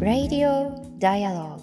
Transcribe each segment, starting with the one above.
Radio Dialogue.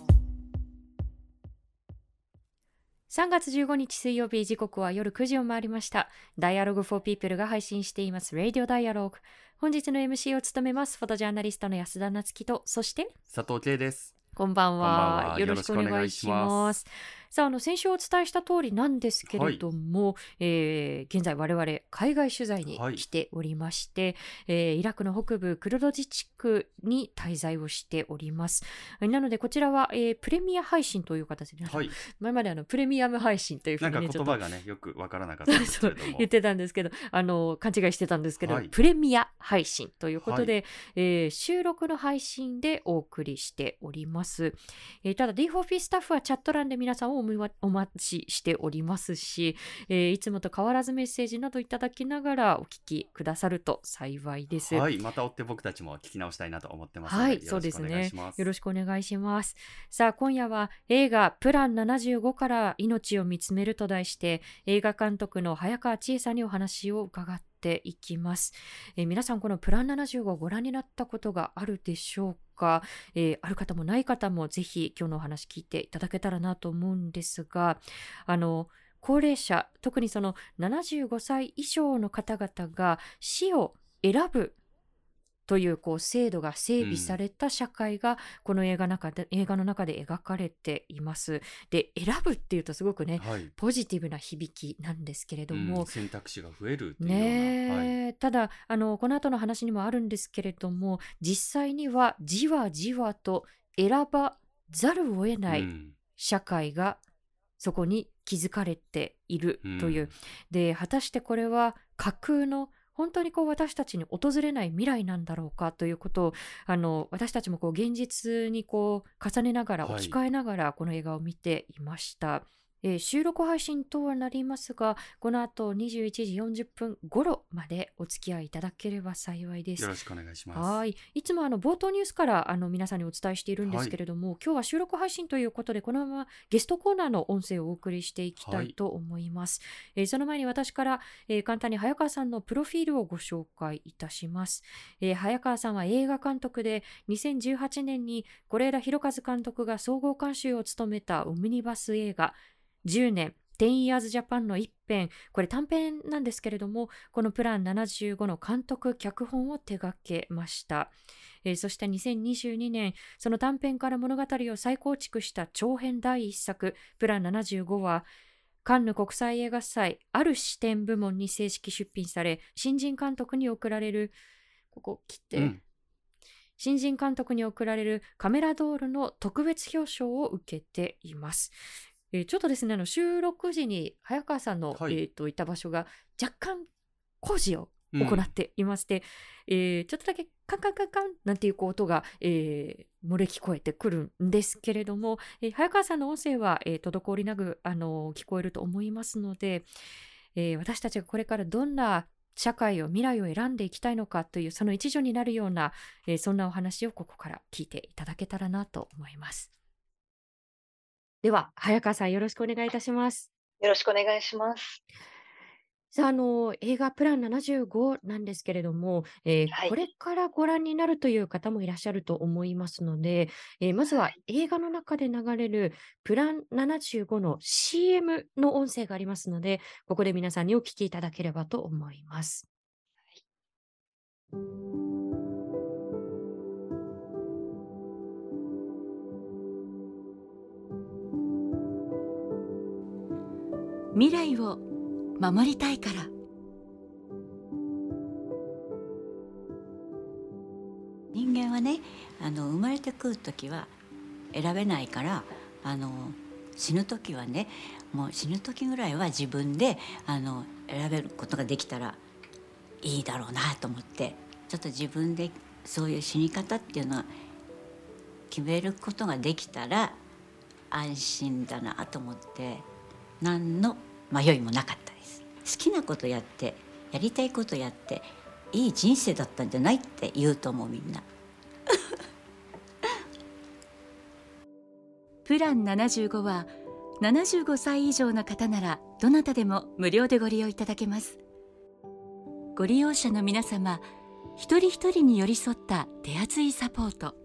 3月15日水曜日時刻は夜9時を回りました。Dialogue for People が配信しています。Radio Dialogue 本日の MC を務めますフォトジャーナリストの安田夏樹とそして佐藤圭です。こんばんは。よろしくお願いしますさああの先週お伝えした通りなんですけれども、はい、えー、現在我々海外取材に来ておりまして、はい、えー、イラクの北部クルド自治区に滞在をしております。なのでこちらは、えー、プレミア配信という形で、はい、前まであのプレミアム配信というふうに、ね、なんか言葉がねよくわからなかったですけれども。言ってたんですけどあの勘違いしてたんですけど、はい、プレミア配信ということで、はい、えー、収録の配信でお送りしております、えー、ただ D4P スタッフはチャット欄で皆さんをお待ちしておりますし、えー、いつもと変わらずメッセージなどいただきながらお聞きくださると幸いです。はい、また追って僕たちも聞き直したいなと思ってますはい、そうですね。よろしくお願いします。さあ、今夜は映画プラン75から命を見つめると題して、映画監督の早川千恵さんにお話を伺ってていきます、えー、皆さんこのプラン75をご覧になったことがあるでしょうか、えー、ある方もない方もぜひ今日のお話聞いていただけたらなと思うんですがあの高齢者特にその75歳以上の方々が死を選ぶというこう制度が整備された社会がこの映画中で、映画の中で描かれています。で選ぶっていうとすごくね、はい、ポジティブな響きなんですけれども、うん、選択肢が増えるね、はい、ただあのこの後の話にもあるんですけれども実際にはじわじわと選ばざるを得ない社会がそこに築かれているという、うん、で果たしてこれは架空の本当にこう私たちに訪れない未来なんだろうかということをあの私たちもこう現実にこう重ねながら置き換えながらこの映画を見ていました。はいえー、収録配信とはなりますが、この後21時40分頃までお付き合いいただければ幸いです。よろしくお願いします。はい。いつもあの冒頭ニュースからあの皆さんにお伝えしているんですけれども、はい、今日は収録配信ということで、このままゲストコーナーの音声をお送りしていきたいと思います。はい、えー、その前に私から、えー、簡単に早川さんのプロフィールをご紹介いたします。えー、早川さんは映画監督で、2018年に是枝裕和監督が総合監修を務めたオムニバス映画、10年、10 years Japan の一編、これ短編なんですけれども、このプラン75の監督、脚本を手掛けました。えー、そして2022年、その短編から物語を再構築した長編第一作、プラン75は、カンヌ国際映画祭ある視点部門に正式出品され、新人監督に贈られる、ここ切って、うん、新人監督に贈られるカメラドールの特別表彰を受けています。えー、ちょっとですねあの収録時に早川さんの、はい、えーと、いた場所が若干工事を行っていまして、うん、えー、ちょっとだけカンカンカンカンなんていう音が、えー、漏れ聞こえてくるんですけれども、えー、早川さんの音声は、えー、滞りなく、あの聞こえると思いますので、え私たちがこれからどんな社会を未来を選んでいきたいのかというその一助になるような、えそんなお話をここから聞いていただけたらなと思います。では、早川さん、よろしくお願いいたします。よろしくお願いします。さあ、あの、映画プラン75なんですけれども、えーはい、これからご覧になるという方もいらっしゃると思いますので、えー、まずは映画の中で流れるプラン75の CM の音声がありますので、ここで皆さんにお聞きいただければと思います。はい未来を守りたいから。人間はねあの生まれてくる時は選べないからあの死ぬ時はねもう死ぬ時ぐらいは自分であの選べることができたらいいだろうなと思ってちょっと自分でそういう死に方っていうのは決めることができたら安心だなと思って。何の迷いもなかったです。好きなことやってやりたいことやっていい人生だったんじゃないって言うと思うみんな。プラン75は75歳以上の方ならどなたでも無料でご利用いただけます。ご利用者の皆様一人一人に寄り添った手厚いサポート。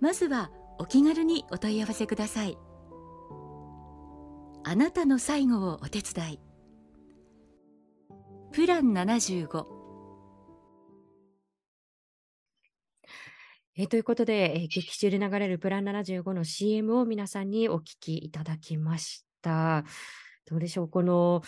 まずはお気軽にお問い合わせください。あなたの最後をお手伝い。プラン75えということで、えー劇中で流れるプラン75の CM を皆さんにお聞きいただきました。どうでしょう？この、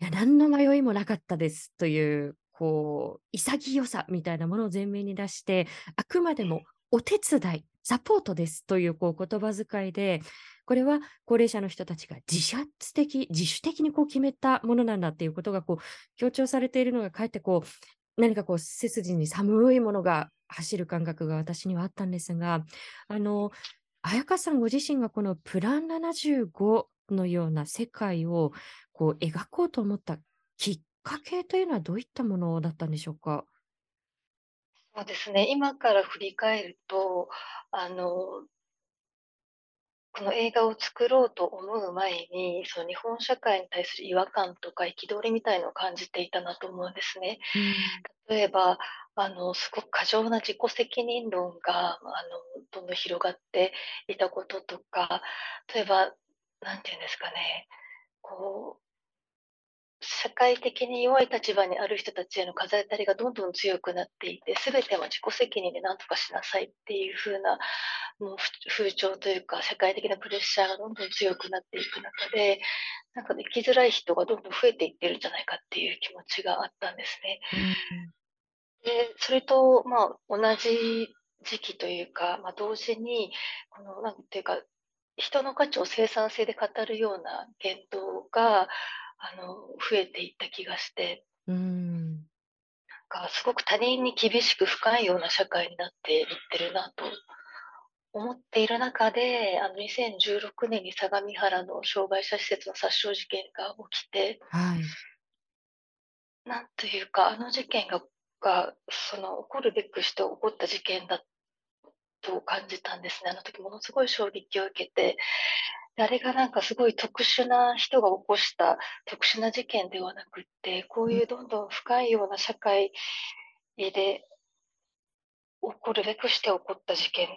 いや、何の迷いもなかったですという、こう、潔さみたいなものを前面に出して、あくまでもお手伝い、サポートですというこう言葉遣いで、これは高齢者の人たちが自発的、自主的にこう決めたものなんだっていうことがこう強調されているのが、かえってこう、何かこう背筋に寒いものが走る感覚が私にはあったんですが、あの、彩香さんご自身がこのプラン75のような世界をこう描こうと思ったきっかけというのはどういったものだったんでしょうか？そうですね、今から振り返ると、あの、この映画を作ろうと思う前に、その日本社会に対する違和感とか憤りみたいのを感じていたなと思うんですね。例えば、あの、すごく過剰な自己責任論が、あの、どんどん広がっていたこととか、例えば、なんていうんですかね、こう、社会的に弱い立場にある人たちへの風当たりがどんどん強くなっていて、すべては自己責任で何とかしなさいっていう風なもう風潮というか、社会的なプレッシャーがどんどん強くなっていく中で、なんか、ね、生きづらい人がどんどん増えていってるんじゃないかっていう気持ちがあったんですね。で、それと、まあ、同じ時期というか、まあ、同時に、この、なんていうか、人の価値を生産性で語るような言動が、あの、増えていった気がして、うん。なんかすごく他人に厳しく深いような社会になっていってるなと思っている中で、あの2016年に相模原の障害者施設の殺傷事件が起きて、はい。なんというか、あの事件が、がその起こるべくして起こった事件だと感じたんですね。あの時ものすごい衝撃を受けて、であれがなんかすごい特殊な人が起こした特殊な事件ではなくって、こういうどんどん深いような社会で起こるべくして起こった事件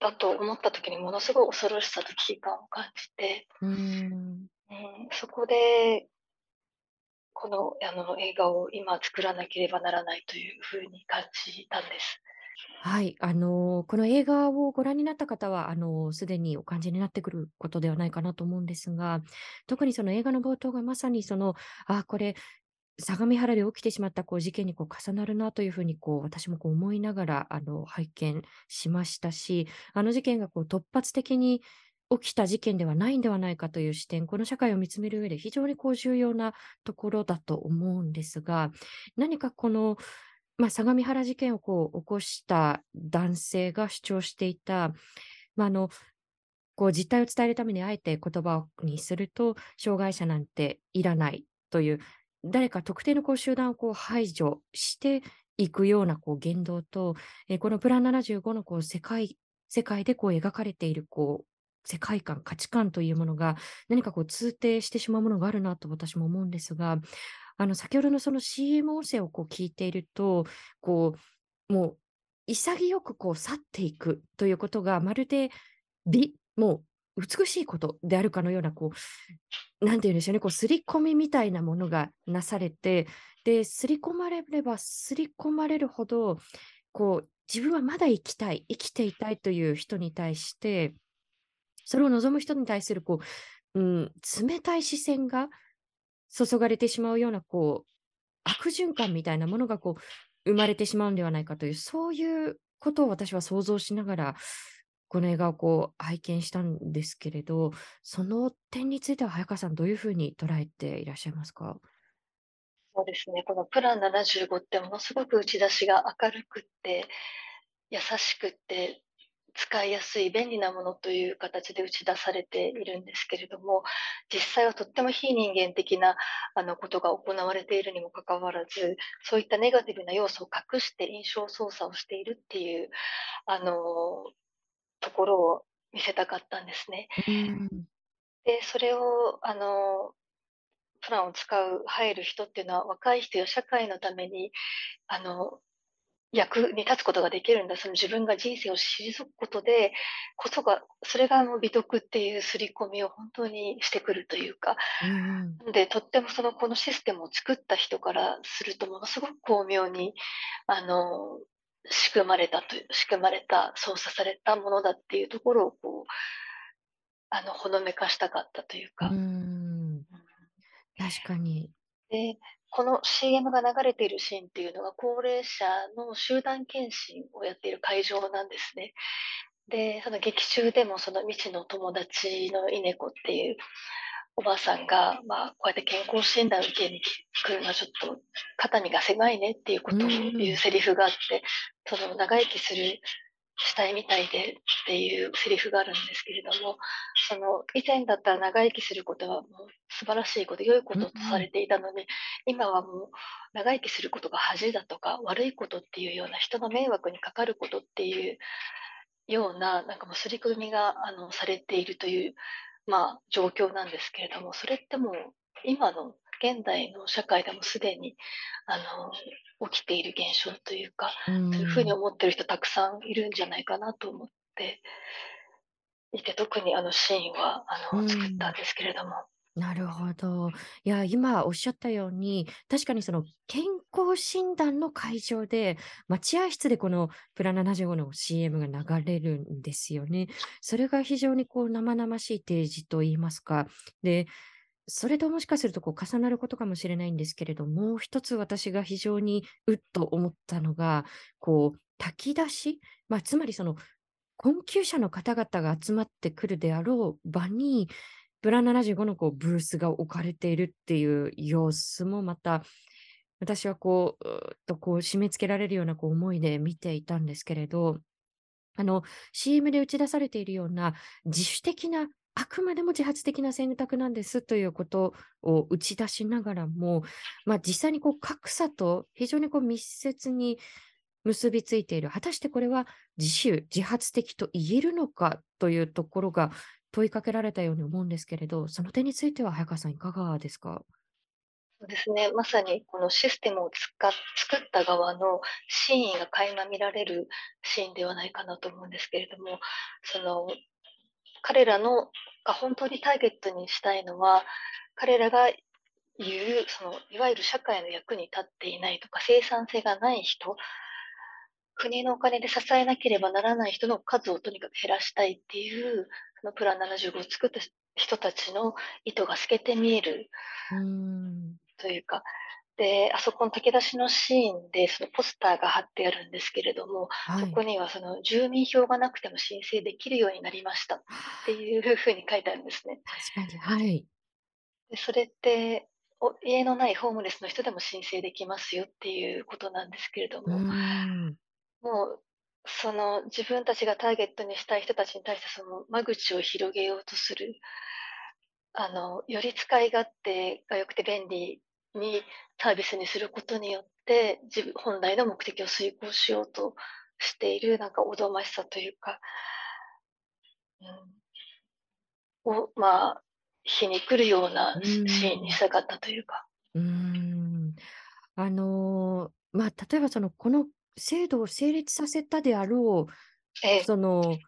だと思った時にものすごい恐ろしさと危機感を感じて、うん。うん、そこでこのあの映画を今作らなければならないというふうに感じたんです。はい、あのこの映画をご覧になった方は、あのすでにお感じになってくることではないかなと思うんですが、特にその映画の冒頭がまさにその、あ、これ、相模原で起きてしまったこう事件にこう重なるなというふうにこう私もこう思いながらあの拝見しましたし、あの事件がこう突発的に起きた事件ではないんではないかという視点、この社会を見つめる上で非常にこう重要なところだと思うんですが、何かこの、まあ、相模原事件をこう起こした男性が主張していた、まあ、あのこう実態を伝えるためにあえて言葉にすると、障害者なんていらないという、誰か特定のこう集団をこう排除していくようなこう言動と、えーこのプラン75のこう世界世界でこう描かれているこう世界観、価値観というものが何かこう通底してしまうものがあるなと私も思うんですが、あの先ほどのその CM 音声をこう聞いていると、こうもう潔くこう去っていくということがまるで美、もう美しいことであるかのような、こう、なんていうんでしょうね、こう、刷り込みみたいなものがなされて、で、刷り込まれれば刷り込まれるほど、こう、自分はまだ生きたい、生きていたいという人に対して、それを望む人に対する、こう、うん、冷たい視線が注がれてしまうような、こう、悪循環みたいなものが、こう、生まれてしまうんではないかという、そういうことを私は想像しながら、この映画をこう拝見したんですけれど、その点については早川さん、どういうふうに捉えていらっしゃいますか？そうですね、このプラン75ってものすごく打ち出しが明るくって、優しくって、使いやすい便利なものという形で打ち出されているんですけれども、実際はとっても非人間的なあのことが行われているにもかかわらず、そういったネガティブな要素を隠して印象操作をしているっていう、あの、ところを見せたかったんですね。うんで、それを、あの、プランを使う、入る人っていうのは、若い人や社会のために、あの、役に立つことができるんだ、その自分が人生を退くことで、ことが、それがあの美徳っていう刷り込みを本当にしてくるというか、うんで、とってもそのこのシステムを作った人からすると、ものすごく巧妙に、あの、仕組まれたという、仕組まれた、操作されたものだっていうところを、こう、あの、ほのめかしたかったといううか、ん。確かに。で、この CM が流れているシーンっていうのが、高齢者の集団検診をやっている会場なんですね。で、その劇中でもその未知の友達の稲子っていうおばあさんが、まあ、こうやって健康診断受けに来るのはちょっと肩身が狭いねっていうことを言うセリフがあって、その長生きするしたいみたいでっていうセリフがあるんですけれども、その以前だったら長生きすることはもう素晴らしいこと、良いこととされていたのに、今はもう長生きすることが恥だとか悪いことっていうような人の迷惑にかかることっていうような、なんかもう刷り込みがあのされているという、まあ、状況なんですけれども、それってもう今の現代の社会でもすでにあの起きている現象というか、うんそういうふうに思ってる人たくさんいるんじゃないかなと思っていて、特にあのシーンはあうんの作ったんですけれども。なるほど。いや、今おっしゃったように、確かにその健康診断の会場で、待合室でこのプラ75の CM が流れるんですよね。それが非常にこう生々しい提示といいますか。で、それともしかするとこう重なることかもしれないんですけれども、もう一つ私が非常にうっと思ったのが、こう、炊き出し、まあ、つまりその困窮者の方々が集まってくるであろう場に、プラ75のこうブースが置かれているっていう様子もまた、私はこう、とこう締め付けられるようなこう思いで見ていたんですけれど、CM で打ち出されているような自主的な、あくまでも自発的な選択なんですということを打ち出しながらも、まあ、実際にこう格差と非常にこう密接に結びついている、果たしてこれは自主、自発的と言えるのかというところが問いかけられたように思うんですけれど、その点については早川さん、いかがですか？そうですね、まさにこのシステムを作った側の真意が垣間見られるシーンではないかなと思うんですけれども、その彼らのが本当にターゲットにしたいのは、彼らが言うそのいわゆる社会の役に立っていないとか生産性がない人、国のお金で支えなければならない人の数をとにかく減らしたいっていう、そのプラン75を作った人たちの意図が透けて見える。というか、で、あそこの炊き出しのシーンで、そのポスターが貼ってあるんですけれども、はい。そこにはその住民票がなくても申請できるようになりましたっていうふうに書いてあるんですね。確かに、はい。でそれって、お家のないホームレスの人でも申請できますよっていうことなんですけれども、ん。もう、その自分たちがターゲットにしたい人たちに対してその間口を広げようとする、あの、より使い勝手が良くて便利にサービスにすることによって、自分本来の目的を遂行しようとしている、なんかおどましさというか、うん、を、まあ、皮肉るようなシうんーンにしたかったというか。うーん。あのーまあ、例えばその、この制度を成立させたであろう、ええ、その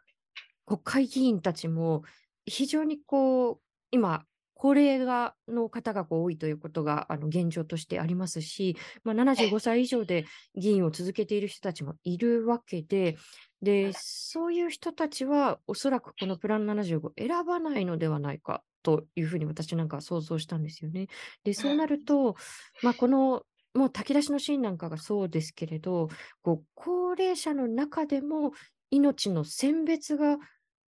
国会議員たちも非常にこう今高齢がの方が多いということがあの現状としてありますし、まあ、75歳以上で議員を続けている人たちもいるわけで、でそういう人たちはおそらくこのプラン75選ばないのではないかというふうに私なんかは想像したんですよね。でそうなると、まあ、このもう炊き出しのシーンなんかがそうですけれど、こう高齢者の中でも命の選別が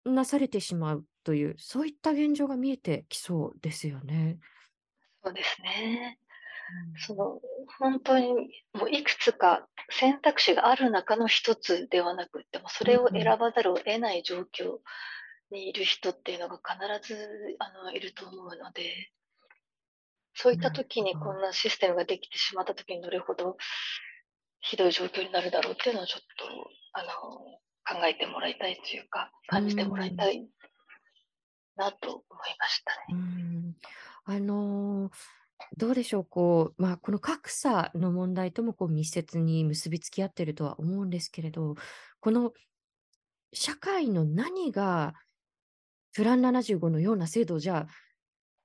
なされてしまうという、そういった現状が見えてきそうですよね。そうですね。その本当にもういくつか選択肢がある中の一つではなくってもそれを選ばざるを得ない状況にいる人っていうのが必ずあのいると思うので。そういった時にこんなシステムができてしまった時にどれほどひどい状況になるだろうっていうのをちょっとあの考えてもらいたいというか感じてもらいたいなと思いましたね。うんあのーどうでしょう、こう、まあ、この格差の問題ともこう密接に結びつき合ってるとは思うんですけれど、この社会の何がプラン75のような制度をじゃあ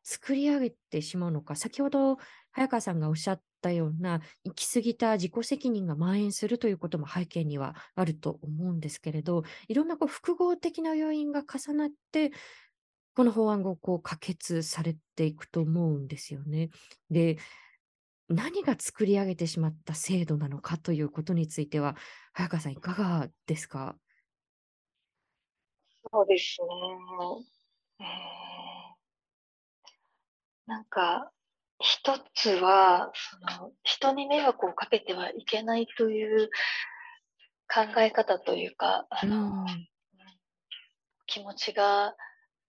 作り上げてしまうのか、先ほど早川さんがおっしゃったような行き過ぎた自己責任が蔓延するということも背景にはあると思うんですけれど、いろんなこう複合的な要因が重なって、この法案がこう可決されていくと思うんですよね。で、何が作り上げてしまった制度なのかということについては、早川さんいかがですか？そうですね。なんか、一つは、その、人に迷惑をかけてはいけないという考え方というか、あの、気持ちが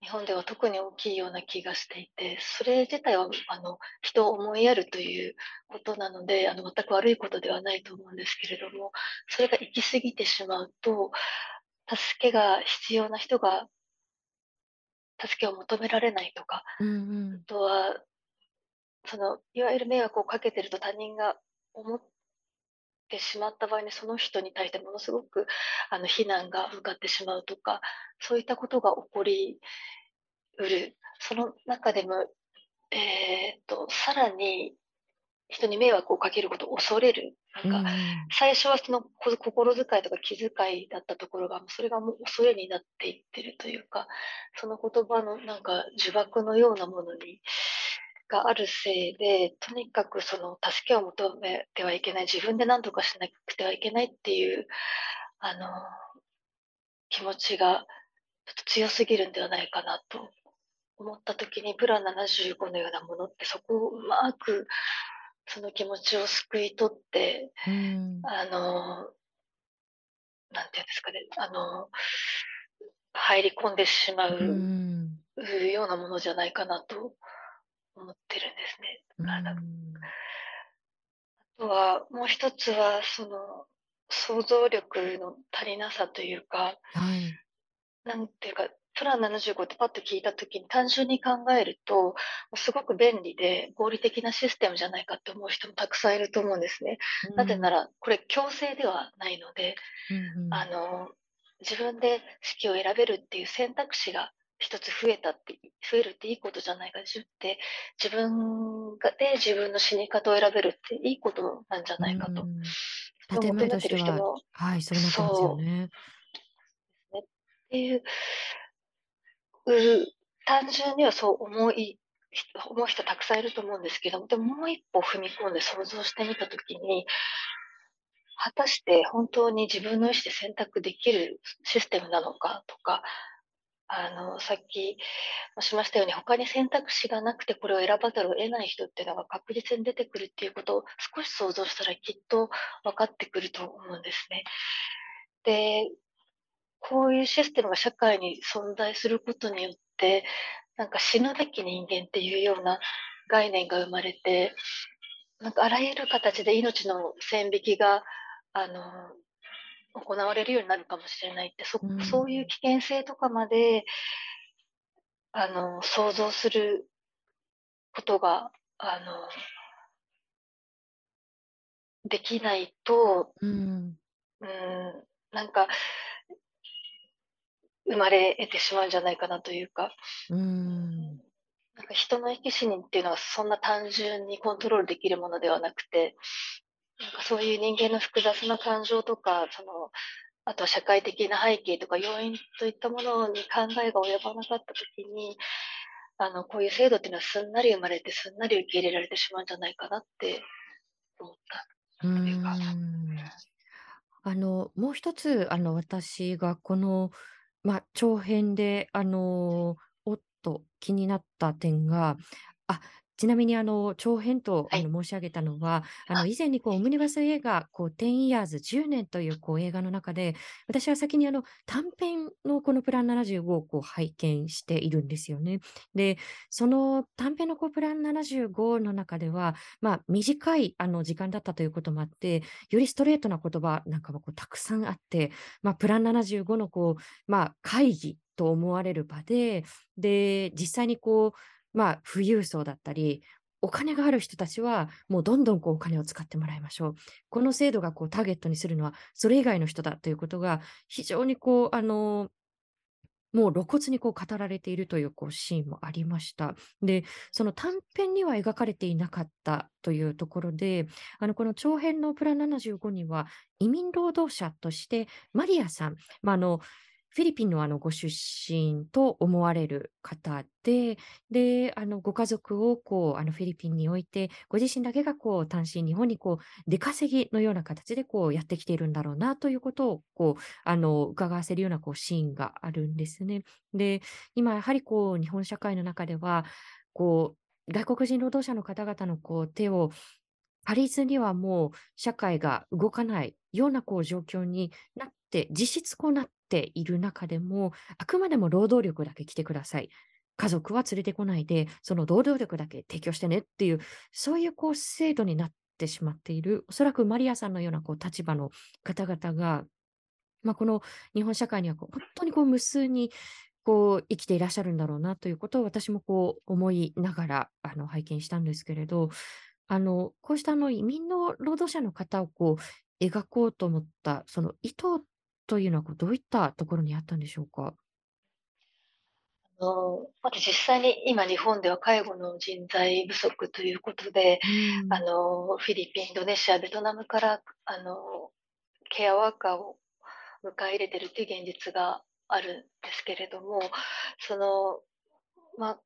日本では特に大きいような気がしていて、それ自体はあの人を思いやるということなので、あの全く悪いことではないと思うんですけれども、それが行き過ぎてしまうと、助けが必要な人が助けを求められないとか、うんうん、あとはそのいわゆる迷惑をかけてると他人が思ってしまった場合にその人に対してものすごくあの非難が向かってしまうとかそういったことが起こりうる。その中でも、えーと、とさらに人に迷惑をかけることを恐れる。なんか最初はその心遣いとか気遣いだったところがそれがもう恐れになっていってるというかその言葉のなんか呪縛のようなものにがあるせいで、とにかくその助けを求めてはいけない、自分で何とかしなくてはいけないっていう、あの、気持ちがちょっと強すぎるんではないかなと思った時に、プラン75のようなものってそこをうまくその気持ちをすくい取って、うん、あの、なんていうんですかね、あの、入り込んでしまうようなものじゃないかなと思ってるんですね。あとは、もう一つは、その、想像力の足りなさというか、はい、なんていうか、プラン75ってパッと聞いたときに単純に考えると、すごく便利で合理的なシステムじゃないかって思う人もたくさんいると思うんですね。うん、なぜなら、これ強制ではないので、うんうん、あの、自分で式を選べるっていう選択肢が一つ増えたって、増えるっていいことじゃないかって、自分がで自分の死に方を選べるっていいことなんじゃないかと。うん、建前としては、はい、そうなってますよね。っていう、単純にはそう思い、思う人たくさんいると思うんですけども、でももう一歩踏み込んで想像してみたときに、果たして本当に自分の意思で選択できるシステムなのかとか、あの、さっきもしましたように、他に選択肢がなくてこれを選ばざるを得ない人っていうのが確実に出てくるっていうことを少し想像したらきっと分かってくると思うんですね。で、こういうシステムが社会に存在することによって、なんか死ぬべき人間っていうような概念が生まれて、なんかあらゆる形で命の線引きが、あの、行われるようになるかもしれないってそ,、うそういう危険性とかまであの想像することがあのできないと、うん、うんなんか生まれ得てしまうんじゃないかなというか。うん。なんか人の生き死にっていうのはそんな単純にコントロールできるものではなくて、なんかそういう人間の複雑な感情とか、その、あとは社会的な背景とか要因といったものに考えが及ばなかったときに、あの、こういう制度っていうのはすんなり生まれてすんなり受け入れられてしまうんじゃないかなって思ったというか。あの、もう一つ、あの、私がこの、まあ、長編で、あの、おっと気になった点が、あ、ちなみにあの長編とあの申し上げたのは、あの以前にこうオムニバス映画、こう10 years、10年というこう映画の中で、私は先にあの短編のこのプラン75をこう拝見しているんですよね。で、その短編のこうプラン75の中では、まあ、短いあの時間だったということもあって、よりストレートな言葉なんかもこうたくさんあって、まあ、プラン75のこう、まあ、会議と思われる場で、で、実際にこう、まあ、富裕層だったり、お金がある人たちは、もうどんどんこうお金を使ってもらいましょう。この制度がこうターゲットにするのは、それ以外の人だということが、非常にこう、あの、もう露骨にこう語られているというこうシーンもありました。で、その短編には描かれていなかったというところで、あのこの長編のプラン75には移民労働者としてマリアさん、まあ、あのフィリピンのあのご出身と思われる方で、で、あのご家族をこうあのフィリピンに置いて、ご自身だけがこう単身日本にこう出稼ぎのような形でこうやってきているんだろうなということをこうあの伺わせるようなこうシーンがあるんですね。で、今やはりこう日本社会の中では、こう外国人労働者の方々のこう手を借りずにはもう社会が動かないようなこう状況になって、実質こうなっている中でも、あくまでも労働力だけ来てください。家族は連れてこないで、その労働力だけ提供してねっていう、そういうこう制度になってしまっている、おそらくマリアさんのようなこう立場の方々が、まあ、この日本社会にはこう本当にこう無数にこう生きていらっしゃるんだろうなということを私もこう思いながらあの拝見したんですけれど、あのこうしたあの移民の労働者の方をこう描こうと思ったその意図っというのはこうどういったところにあったんでしょうか？あのまず実際に今、日本では介護の人材不足ということで、うんあのフィリピン、インドネシア、ベトナムからあのケアワーカーを迎え入れてるという現実があるんですけれども、そのまあ、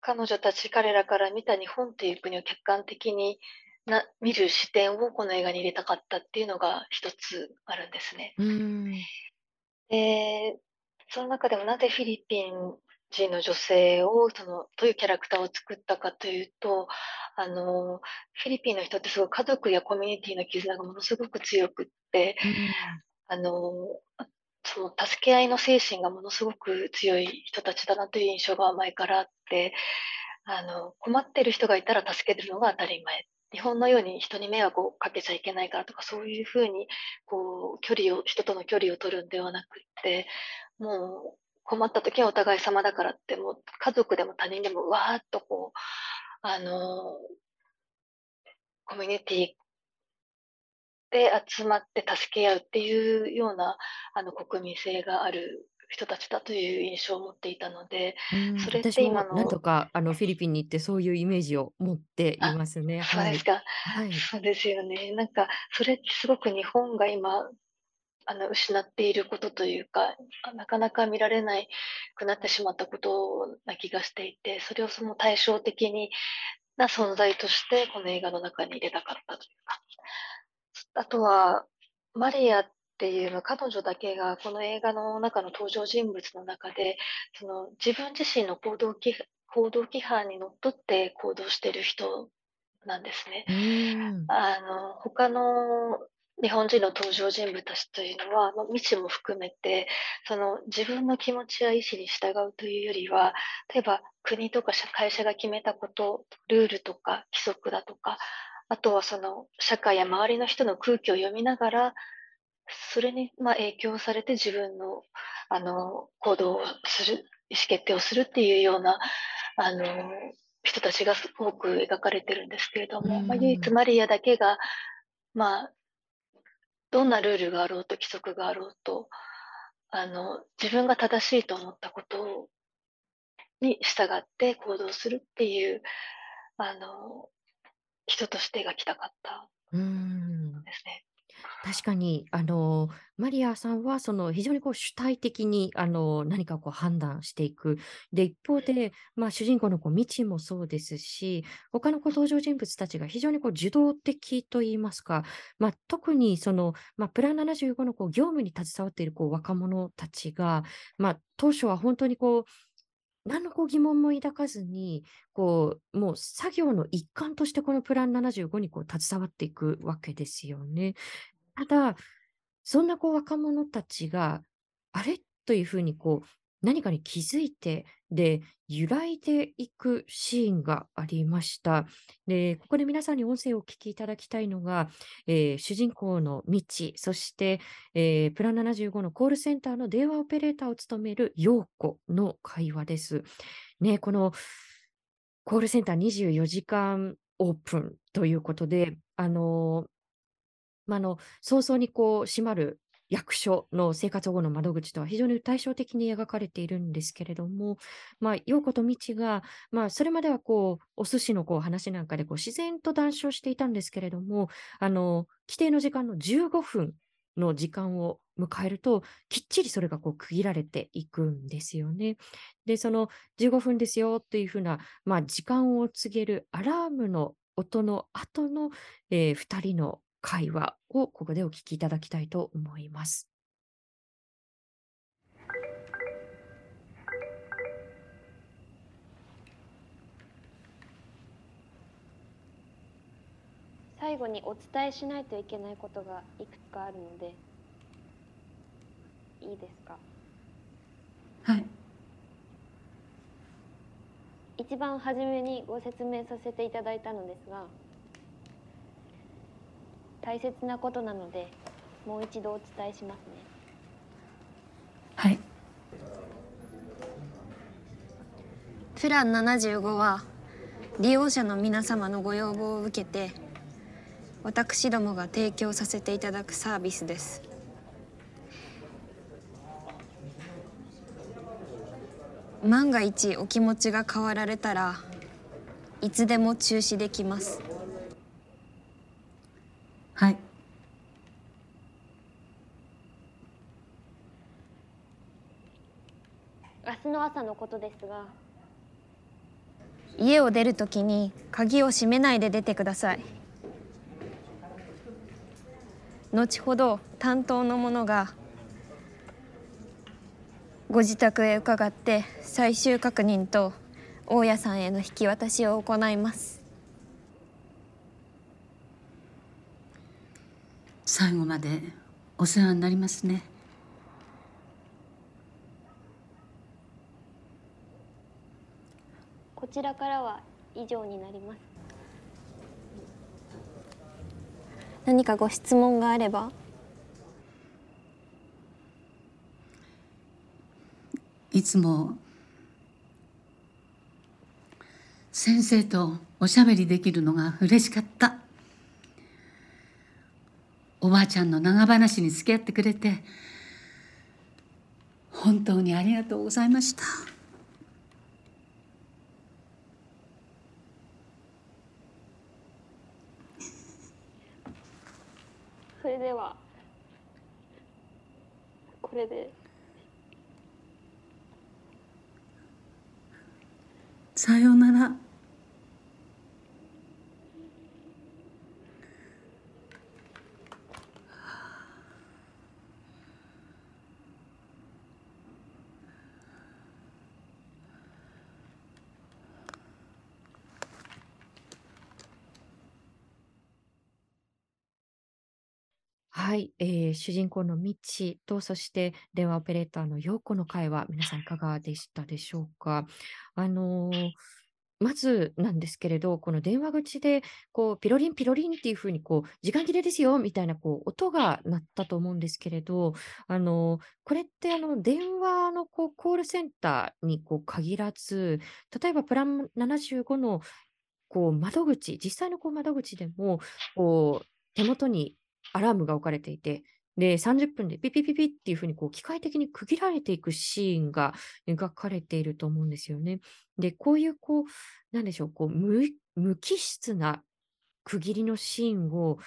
彼女たち、彼らから見た日本という国を客観的にな見る視点をこの映画に入れたかったっていうのが一つあるんですね。うんで、その中でもなぜフィリピン人の女性をそのどういうキャラクターを作ったかというと、あのフィリピンの人ってすごい家族やコミュニティの絆がものすごく強くって、あのその助け合いの精神がものすごく強い人たちだなという印象が前からあって、あの困ってる人がいたら助けるのが当たり前。日本のように人に迷惑をかけちゃいけないからとか、そういうふうにこう距離を人との距離を取るんではなくって、もう困った時はお互い様だからって、もう家族でも他人でもわーっとこう、あのコミュニティで集まって助け合うっていうようなあの国民性がある人たちだという印象を持っていたので、うんそれって今のなんとかあのフィリピンに行ってそういうイメージを持っていますね。はい。そうですか。はい。そうですよね。なんか、それってすごく日本が今、あの、失っていることというか、あなかなか見られないくなってしまったことな気がしていて、それをその対照的にな存在として、この映画の中に入れたかったというか。あとは、マリアっていうのは彼女だけがこの映画の中の登場人物の中で、その自分自身の行動規行動規範にのっとって行動している人なんですね。うんあの、他の日本人の登場人物たちというのは、まあ、未知も含めて、その自分の気持ちや意思に従うというよりは、例えば国とか社会社が決めたこと、ルールとか規則だとか、あとはその社会や周りの人の空気を読みながら、それにまあ影響されて自分のあの行動をする、意思決定をするっていうようなあの人たちが多く描かれてるんですけれども、まあ、うん唯一マリアだけが、まあ、どんなルールがあろうと規則があろうとあの自分が正しいと思ったことをに従って行動するっていうあの人として描きたかったうんんですね。確かに、あの、マリアさんは、その、非常にこう主体的に、あの、何かこう判断していく。で、一方で、まあ、主人公のこう、未知もそうですし、他のこう登場人物たちが非常にこう受動的といいますか、まあ、特にその、まあ、プラン75のこう業務に携わっているこう若者たちが、まあ、当初は本当にこう、何のこう疑問も抱かずに、こう、もう作業の一環としてこのプラン75にこう携わっていくわけですよね。ただ、そんなこう若者たちが、あれ？というふうにこう、何かに気づいて、で、揺らいでいくシーンがありました。で、ここで皆さんに音声をお聞きいただきたいのが、えー主人公のミチ、そして、えープラン75のコールセンターの電話オペレーターを務める陽子の会話です。ね、このコールセンター24時間オープンということで、あの、ま、あの、早々にこう閉まる役所の生活保護の窓口とは非常に対照的に描かれているんですけれども、まあ、陽子とみちが、まあ、それまではこう、お寿司のこう話なんかでこう自然と談笑していたんですけれども、あの、規定の時間の15分の時間を迎えると、きっちりそれがこう区切られていくんですよね。で、その15分ですよっていうふうな、まあ、時間を告げるアラームの音の後の、えー、2人の会話をここでお聞きいただきたいと思います。最後にお伝えしないといけないことがいくつかあるのでいいですか？はい一番初めにご説明させていただいたのですが大切なことなのでもう一度お伝えしますね。はい。プラン75は利用者の皆様のご要望を受けて私どもが提供させていただくサービスです。万が一お気持ちが変わられたらいつでも中止できますはい明日の朝のことですが。家を出るときに鍵を閉めないで出てください。後ほど担当の者がご自宅へ伺って最終確認と大家さんへの引き渡しを行います。最後までお世話になりますねこちらからは以上になります。何かご質問があれば？いつも先生とおしゃべりできるのが嬉しかった。おばあちゃんの長話に付き合ってくれて本当にありがとうございましたそれではこれでさようなら。えー、主人公のミッチと、そして電話オペレーターのヨーコの会話、皆さんいかがでしたでしょうか？あのー、まずなんですけれど、この電話口で、こう、ピロリンピロリンっていうふうに、こう、時間切れですよみたいな、こう、音が鳴ったと思うんですけれど、あの、これって、あの、電話の、こう、コールセンターに、こう、限らず、例えばプラン75の、こう、窓口、実際の、こう、窓口でも、こう、手元にアラームが置かれていて、で、30分でピピピピっていうふうにこう機械的に区切られていくシーンが描かれていると思うんですよね。で、こういうこう、なんでしょう、こう無無機質な区切りのシーンを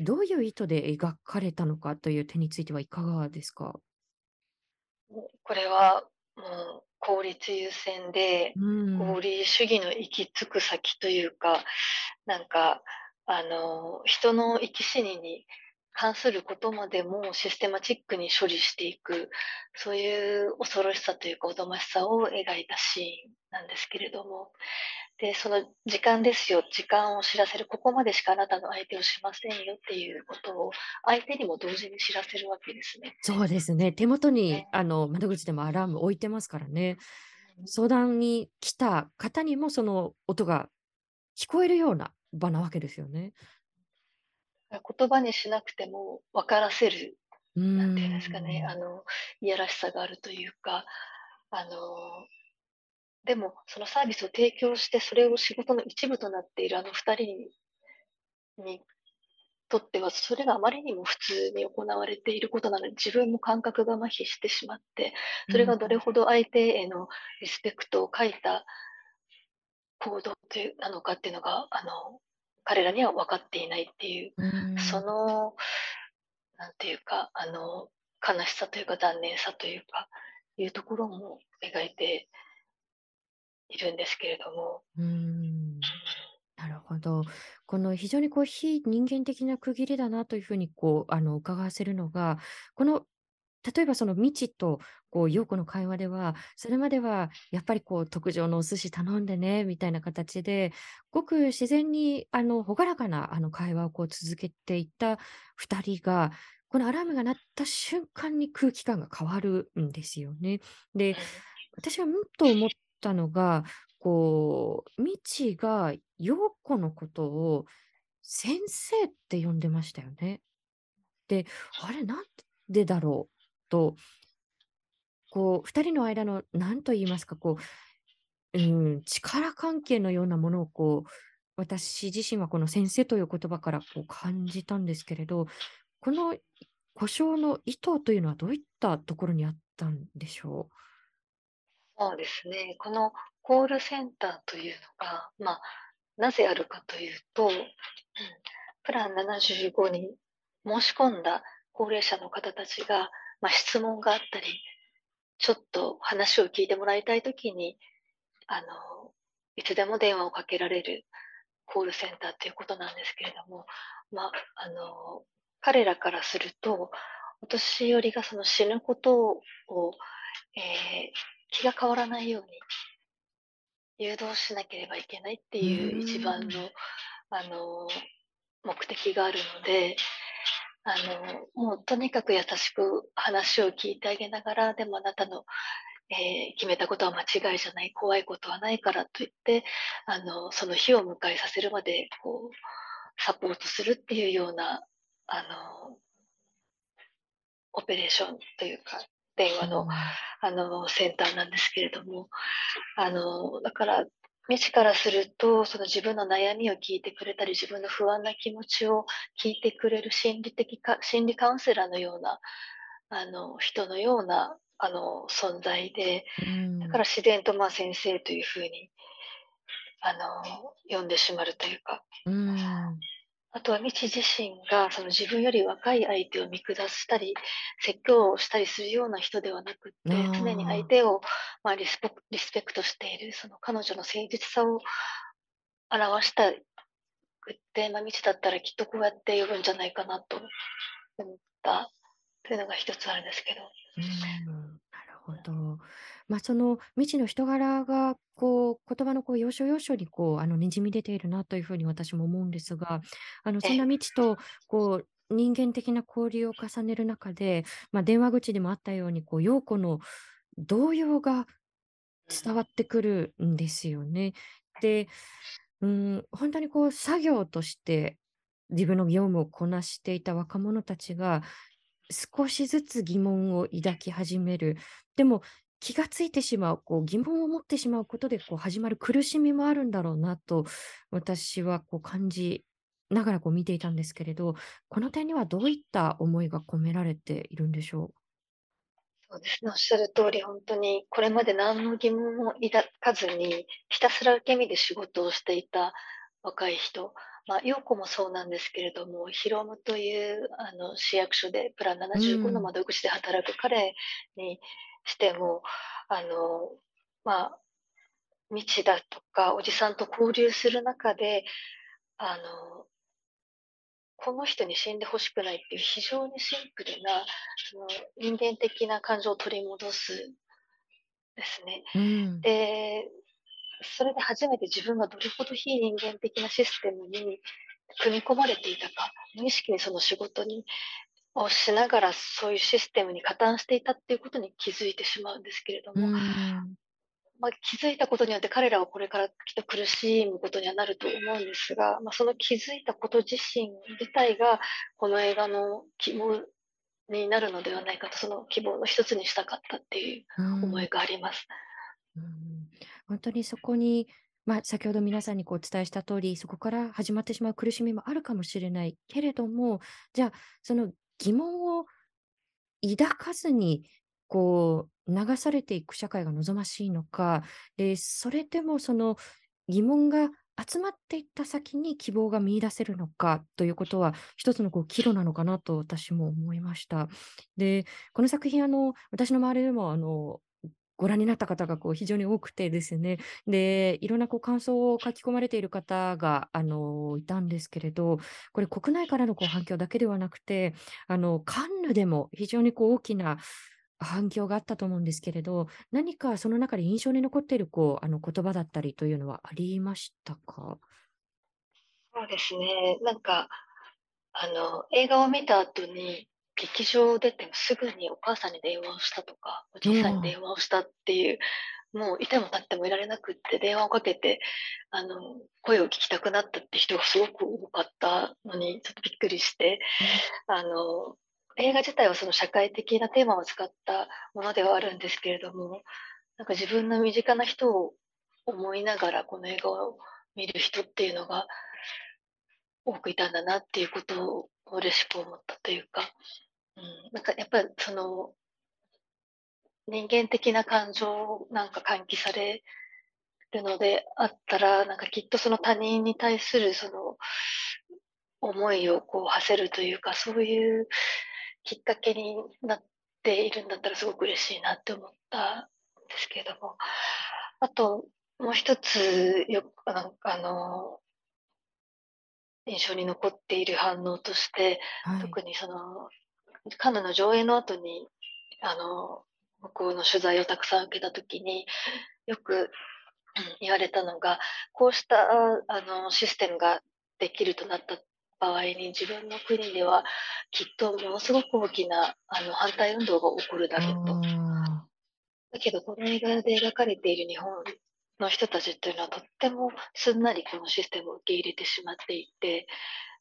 どういう意図で描かれたのかという点についてはいかがですか？これはもう効率優先で、合理主義の行き着く先というか、なんかあの、人の生き死にに関することまでもシステマチックに処理していく、そういう恐ろしさというか、おどましさを描いたシーンなんですけれども、で、その時間ですよ、時間を知らせる、ここまでしかあなたの相手をしませんよっていうことを、相手にも同時に知らせるわけですね。そうですね。手元に、ね、あの窓口でもアラーム置いてますからね。相談に来た方にもその音が聞こえるような場なわけですよね。言葉にしなくても分からせる、なんていうんですかね、あの、いやらしさがあるというか、あの、でも、そのサービスを提供して、それを仕事の一部となっているあの二人ににとっては、それがあまりにも普通に行われていることなので、自分も感覚が麻痺してしまって、それがどれほど相手へのリスペクトを欠いた行動というなのかっていうのが、あの、彼らには分かっていないっていう、うん。その、なんていうか、あの、悲しさというか残念さというか、いうところも描いているんですけれども、うん。なるほど。この非常にこう非人間的な区切りだなというふうにこうあの伺わせるのが、この例えばその未知とこう陽子の会話では、それまではやっぱりこう特上のお寿司頼んでねみたいな形で、ごく自然にあの朗らかなあの会話をこう続けていった2人が、このアラームが鳴った瞬間に空気感が変わるんですよね。で、私はうんと思ったのが、こう、未知が陽子のことを先生って呼んでましたよね。で、あれ、なんでだろう？と、こう、二人の間の、なんと言いますか、こう、うん、力関係のようなものを、こう、私自身はこの先生という言葉からこう感じたんですけれど、この故障の意図というのはどういったところにあったんでしょう？そうですね。このコールセンターというのが、まあ、なぜあるかというと、うんプラン75に申し込んだ高齢者の方たちが、まあ、質問があったり、ちょっと話を聞いてもらいたいときに、あの、いつでも電話をかけられるコールセンターということなんですけれども、まあ、あの、彼らからすると、お年寄りがその死ぬことを、えー気が変わらないように誘導しなければいけないっていううん一番の、あの、目的があるので、あの、もうとにかく優しく話を聞いてあげながら、でもあなたの、えー決めたことは間違いじゃない、怖いことはないからと言って、あの、その日を迎えさせるまで、こう、サポートするっていうような、あの、オペレーションというか、電話の、あの、センターなんですけれども、あの、だから、未知からすると、その自分の悩みを聞いてくれたり、自分の不安な気持ちを聞いてくれる心理的か、心理カウンセラーのような、あの、人のような、あの、存在で、うん。だから自然と、まあ、先生というふうに、あの、呼んでしまうというか、うんあとは未知自身がその自分より若い相手を見下したり、説教をしたりするような人ではなくって、常に相手を、まあ、リスペクリスペクトしている、その彼女の誠実さを表したくって、まあ、未知だったらきっとこうやって呼ぶんじゃないかなと思ったというのが一つあるんですけど。うんなるほど。まあ、その未知の人柄が、こう、言葉のこう要所要所にこう、あの、にじみ出ているなというふうに私も思うんですが、あの、そんな未知と、こう、人間的な交流を重ねる中で、まあ、電話口でもあったように、こう、陽子の動揺が伝わってくるんですよね。で、うん、本当にこう、作業として自分の業務をこなしていた若者たちが、少しずつ疑問を抱き始める。でも気がついてしまう、こう疑問を持ってしまうことでこう始まる苦しみもあるんだろうなと私はこう感じながらこう見ていたんですけれど、この点にはどういった思いが込められているんでしょそうですね、おっしゃる通り、本当にこれまで何の疑問も抱かずに、ひたすら受け身で仕事をしていた若い人、まあ、陽子もそうなんですけれども、ヒロムというあの市役所でプラン75の窓口で働く彼にしても、あの、まあ、未知だとか、おじさんと交流する中で、あの、この人に死んでほしくないっていう非常にシンプルなその人間的な感情を取り戻すですね。う。うん。で、それで初めて自分がどれほど非人間的なシステムに組み込まれていたか、無意識にその仕事にをしながらそういうシステムに加担していたっていうことに気づいてしまうんですけれども、うん。まあ、気づいたことによって彼らはこれからきっと苦しむことにはなると思うんですが、まあ、その気づいたこと自身自体がこの映画の希望になるのではないかと、その希望の一つにしたかったっていううん思いがあります。うん本当にそこに、まあ、先ほど皆さんにこうお伝えした通り、そこから始まってしまう苦しみもあるかもしれないけれども、じゃあ、その疑問を抱かずに、こう、流されていく社会が望ましいのか、で、それでもその疑問が集まっていった先に希望が見出せるのかということは、一つのこう岐路なのかなと私も思いました。で、この作品、あの、私の周りでも、あの、ご覧になった方がこう非常に多くてですね、で、いろんなこう感想を書き込まれている方が、あの、いたんですけれど、これ国内からのこう反響だけではなくて、あの、カンヌでも非常にこう大きな反響があったと思うんですけれど、何かその中で印象に残っているこうあの言葉だったりというのはありましたか？そうですね。なんか、あの、映画を見た後に、劇場出てすぐにお母さんに電話をしたとか、おじいさんに電話をしたっていう、もういても立ってもいられなくって電話をかけて、あの、声を聞きたくなったって人がすごく多かったのに、ちょっとびっくりして、あの、映画自体はその社会的なテーマを使ったものではあるんですけれども、なんか自分の身近な人を思いながらこの映画を見る人っていうのが多くいたんだなっていうことを嬉しく思ったというか、うん、なんかやっぱりその人間的な感情なんか喚起されるのであったら、なんかきっとその他人に対するその思いをこう馳せるというか、そういうきっかけになっているんだったらすごく嬉しいなって思ったんですけれども、あともう一つよあの印象に残っている反応として、はい、特にそのカンヌの上映の後にあの向こうの取材をたくさん受けた時によく言われたのがこうしたあのシステムができるとなった場合に自分の国ではきっとものすごく大きなあの反対運動が起こるだろうと。だけどこの映画で描かれている日本の人たちというのはとってもすんなりこのシステムを受け入れてしまっていて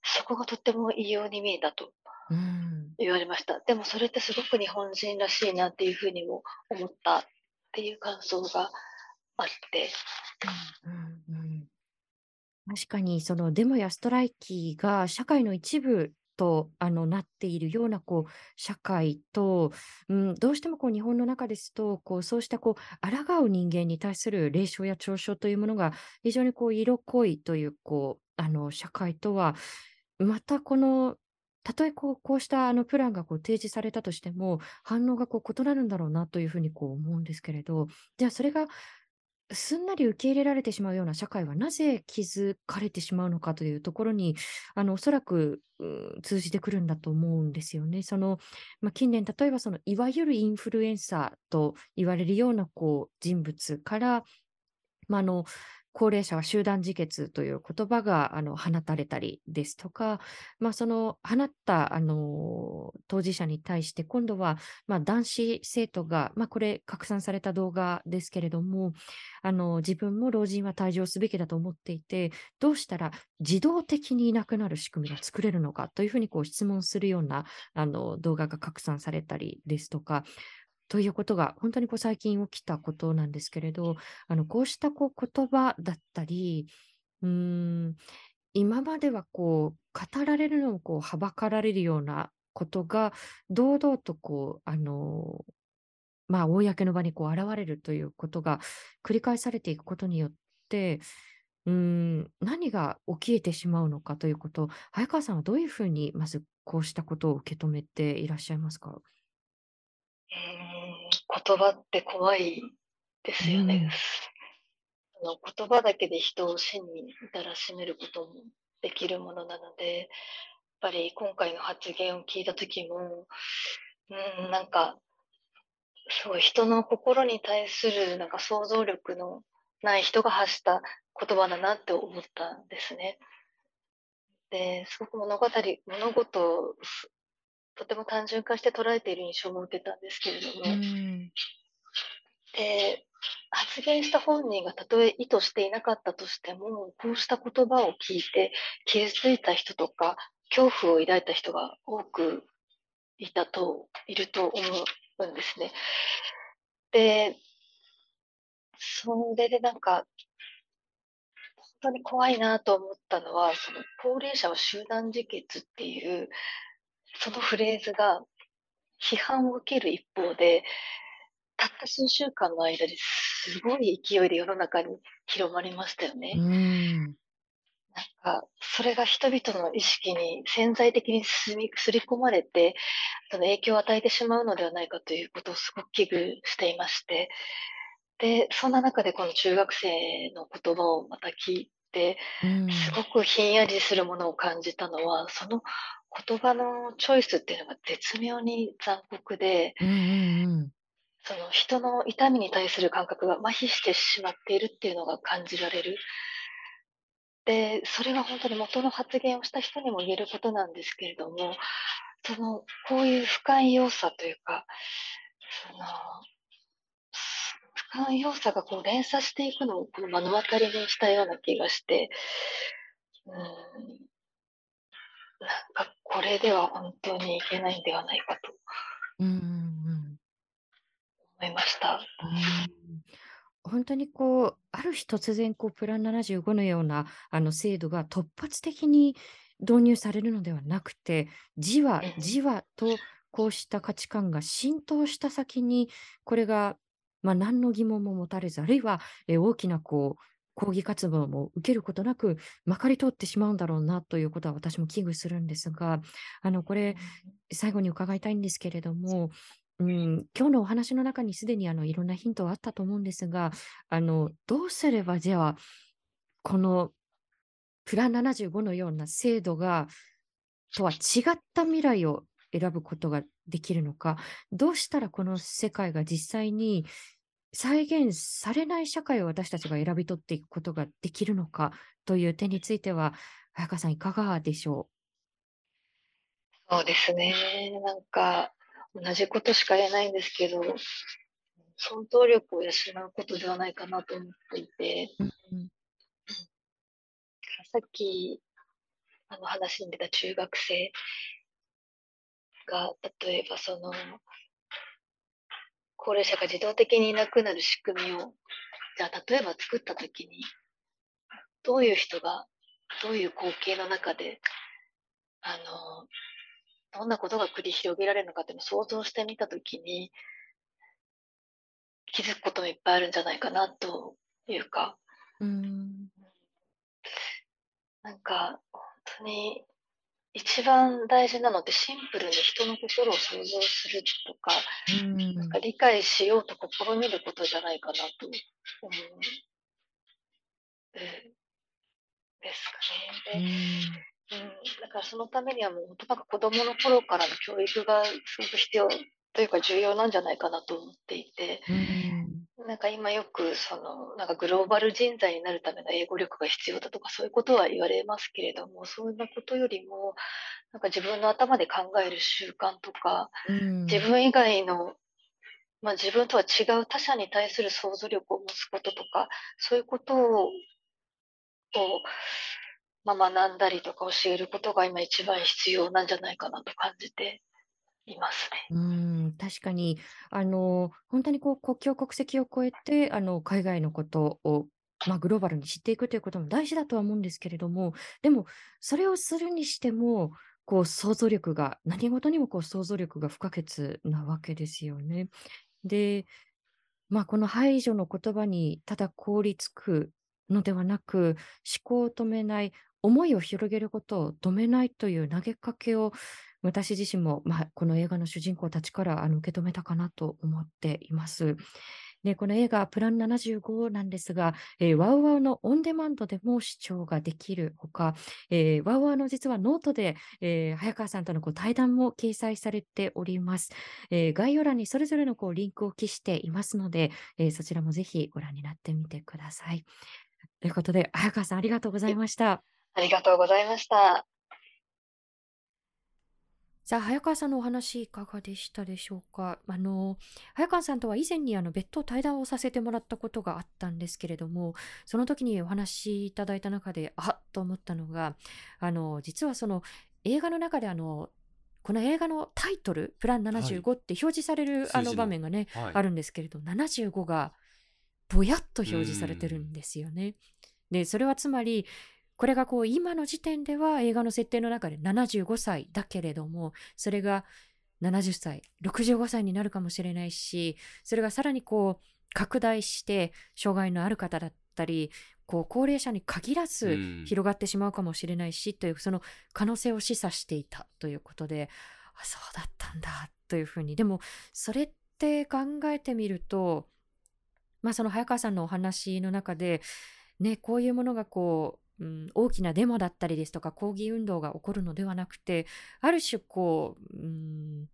そこがとっても異様に見えたと言われました。でもそれってすごく日本人らしいなっていうふうにも思ったっていう感想があって。うんうんうん確かに、そのデモやストライキが社会の一部とあのなっているようなこう社会と、うん、どうしてもこう日本の中ですとこうそうしたこう抗う人間に対する霊障や嘲笑というものが非常にこう色濃いというこうあの社会とはまたこのたとえこうこうしたあのプランがこう提示されたとしても反応がこう異なるんだろうなというふうにこう思うんですけれどじゃあそれがすんなり受け入れられてしまうような社会はなぜ築かれてしまうのかというところに、あのおそらく通じてくるんだと思うんですよね。そのまあ、近年、例えばそのいわゆるインフルエンサーと言われるようなこう人物から、ま、あの高齢者は集団自決という言葉があの放たれたりですとか、まあ、その放ったあの当事者に対して今度は、まあ、男子生徒が、まあ、これ拡散された動画ですけれどもあの自分も老人は退場すべきだと思っていてどうしたら自動的にいなくなる仕組みが作れるのかというふうにこう質問するようなあの動画が拡散されたりですとかということが本当にこう最近起きたことなんですけれど、あのこうしたこう言葉だったり、うん今まではこう語られるのをこうはばかられるようなことが堂々とこうあのまあ公の場にこう現れるということが繰り返されていくことによってうん何が起きてしまうのかということ早川さんはどういうふうにまずこうしたことを受け止めていらっしゃいますか？言葉って怖いですよね。うん、の言葉だけで人を死に至らしめることもできるものなので、やっぱり今回の発言を聞いた時も、うん、なんか、すごい人の心に対するなんか想像力のない人が発した言葉だなって思ったんですね。で、すごく物語、物事をとても単純化して捉えている印象も受けたんですけれども、うん、で発言した本人がたとえ意図していなかったとしてもこうした言葉を聞いて傷ついた人とか恐怖を抱いた人が多くいたといると思うんですね。でそれでなんか、本当に怖いなと思ったのは、その高齢者を集団自決っていう、そのフレーズが批判を受ける一方で、たった数週間の間ですごい勢いで世の中に広まりましたよね。うん。なんか、それが人々の意識に潜在的にすり込まれて、その影響を与えてしまうのではないかということをすごく危惧していまして、で、そんな中でこの中学生の言葉をまた聞いて、うん。すごくひんやりするものを感じたのは、その言葉のチョイスっていうのが絶妙に残酷で、うんうんうん。その人の痛みに対する感覚が麻痺してしまっているっていうのが感じられる。で、それは本当に元の発言をした人にも言えることなんですけれども、その、こういう不寛容さというか、その、不寛容さがこう連鎖していくのをこの目の当たりにしたような気がして、うん、なんかこれでは本当にいけないんではないかとうん。思いました。うん。本当にこう、ある日突然こう、プラン75のようなあの制度が突発的に導入されるのではなくて、じわうん。じわとこうした価値観が浸透した先に、これが、まあ、何の疑問も持たれず、あるいは、え大きなこう抗議活動も受けることなく、まかり通ってしまうんだろうなということは私も危惧するんですが、あのこれ、最後に伺いたいんですけれども、うん、今日のお話の中にすでにあのいろんなヒントはあったと思うんですが、あのどうすればじゃあ、このプラン75のような制度が、とは違った未来を選ぶことができるのか、どうしたらこの世界が実際に再現されない社会を私たちが選び取っていくことができるのかという点については、早川さん、いかがでしょう？そうですね。なんか、同じことしか言えないんですけど、想像力を養うことではないかなと思っていて、う。んさっき、あの話に出た中学生が、例えばその、高齢者が自動的にいなくなる仕組みを、じゃあ例えば作ったときに、どういう人が、どういう光景の中で、あの、どんなことが繰り広げられるのかっていうのを想像してみたときに、気づくこともいっぱいあるんじゃないかなというか、うんなんか、本当に、一番大事なのってシンプルに人の心を想像するとか、うんなんか理解しようと試みることじゃないかなと思う。うん、ですかね。で、うん、だからそのためにはもう本当なんか子供の頃からの教育がすごく必要というか重要なんじゃないかなと思っていて、うん。なんか今よくそのなんかグローバル人材になるための英語力が必要だとかそういうことは言われますけれども、そんなことよりもなんか自分の頭で考える習慣とか、うん。自分以外の、まあ、自分とは違う他者に対する想像力を持つこととか、そういうことを、をまあ、学んだりとか教えることが今一番必要なんじゃないかなと感じていますね。うん、確かに、あの、本当にこう国境、国籍を越えて、あの、海外のことを、まあ、グローバルに知っていくということも大事だとは思うんですけれども、でも、それをするにしても、こう、想像力が、何事にもこう想像力が不可欠なわけですよね。で、まあ、この排除の言葉にただ凍りつくのではなく、思考を止めない、思いを広げることを止めないという投げかけを、私自身も、まあ、この映画の主人公たちからあの受け止めたかなと思っています。で、この映画、プラン75なんですが、えー WOWOW のオンデマンドでも視聴ができるほか、えー WOWOW の実はノートで、えー早川さんとのこう対談も掲載されております。えー概要欄にそれぞれのこうリンクを記していますので、えーそちらもぜひご覧になってみてください。ということで、早川さんありがとうございました。ありがとうございました。さあ、早川さんのお話いかがでしたでしょうか？あの、早川さんとは以前にあの別途対談をさせてもらったことがあったんですけれども、その時にお話しいただいた中で、あっと思ったのが、あの、実はその映画の中であの、この映画のタイトル、プラン75って表示されるあの場面がね、はいあるんですけれど、75がぼやっと表示されてるんですよね。でそれはつまりこれがこう今の時点では映画の設定の中で75歳だけれどもそれが70歳65歳になるかもしれないしそれがさらにこう拡大して障害のある方だったりこう高齢者に限らず広がってしまうかもしれないし、というその可能性を示唆していたということであそうだったんだというふうに。でもそれって考えてみるとまあその早川さんのお話の中でねこういうものがこう、うん、大きなデモだったりですとか抗議運動が起こるのではなくてある種こう、うん、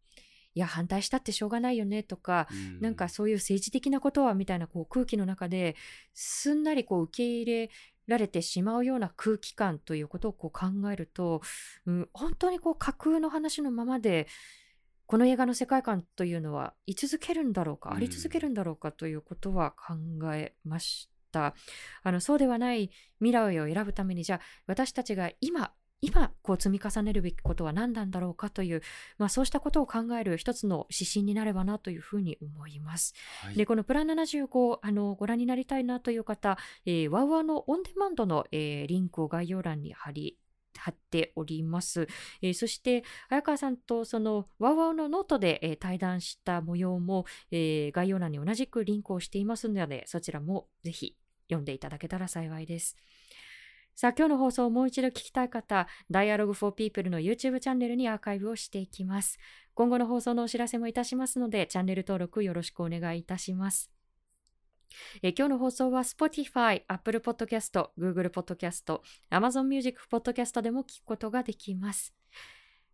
いや反対したってしょうがないよねとか、うん、なんかそういう政治的なことはみたいなこう空気の中ですんなりこう受け入れられてしまうような空気感ということをこう考えると、うん、本当にこう架空の話のままでこの映画の世界観というのは居続けるんだろうか、あり続けるんだろうかということは考えました。あのそうではない未来を選ぶためにじゃあ私たちが今今こう積み重ねるべきことは何なんだろうかという、まあ、そうしたことを考える一つの指針になればなというふうに思います。はい、でこのプラン75あのご覧になりたいなという方、えー、 WOWOW のオンデマンドの、えー、リンクを概要欄に貼り貼っております。えー、そして、早川さんとその WOWOW のノートで、えー、対談した模様も、えー、概要欄に同じくリンクをしていますので、そちらもぜひ読んでいただけたら幸いです。さあ、今日の放送をもう一度聞きたい方、Dialogue for People の YouTube チャンネルにアーカイブをしていきます。今後の放送のお知らせもいたしますので、チャンネル登録よろしくお願いいたします。え今日の放送は Spotify、Apple Podcast、Google Podcast、Amazon Music Podcast でも聞くことができます。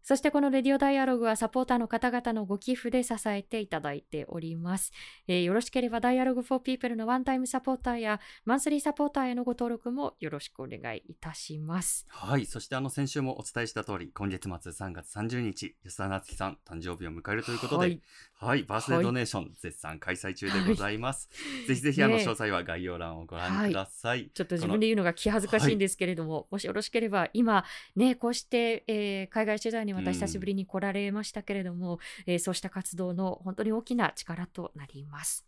そしてこのレディオダイアログはサポーターの方々のご寄付で支えていただいております。えー、よろしければダイアログフォーピープルのワンタイムサポーターやマンスリーサポーターへのご登録もよろしくお願いいたします。はい。そしてあの先週もお伝えした通り、今月末3月30日、安田夏樹さん誕生日を迎えるということで、はい、はい、バースデードネーション、絶賛開催中でございます。はい、ぜひぜひあの詳細は概要欄をご覧ください。はい、ちょっと自分で言うのが気恥ずかしいんですけれども、もしよろしければ今ね、こうして、えー、海外取材にまた久しぶりに来られましたけれども、えー、そうした活動の本当に大きな力となります。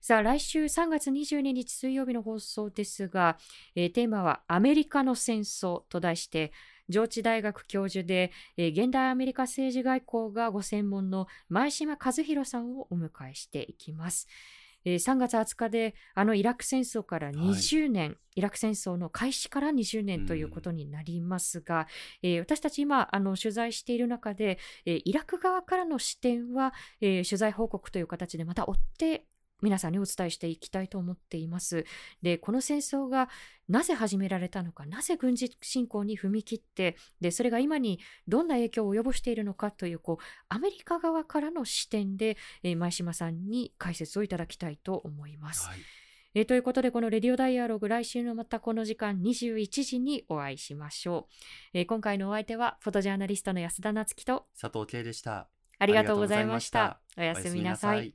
さあ、来週3月22日水曜日の放送ですが、えー、テーマはアメリカの戦争と題して、上智大学教授で、えー、現代アメリカ政治外交がご専門の前島和弘さんをお迎えしていきます。えー、3月20日であのイラク戦争から20年、はい、イラク戦争の開始から20年ということになりますが、うん、えー、私たち今あの取材している中で、えー、イラク側からの視点は、え取材報告という形でまた追って皆さんにお伝えしていきたいと思っています。で、この戦争がなぜ始められたのか、なぜ軍事侵攻に踏み切って、で、それが今にどんな影響を及ぼしているのかという、こう、アメリカ側からの視点で、えー、前島さんに解説をいただきたいと思います。はいえー、ということで、このレディオダイアログ、来週のまたこの時間21時にお会いしましょう。えー、今回のお相手は、フォトジャーナリストの安田夏樹と佐藤圭でした。ありがとうございました。おやすみなさい。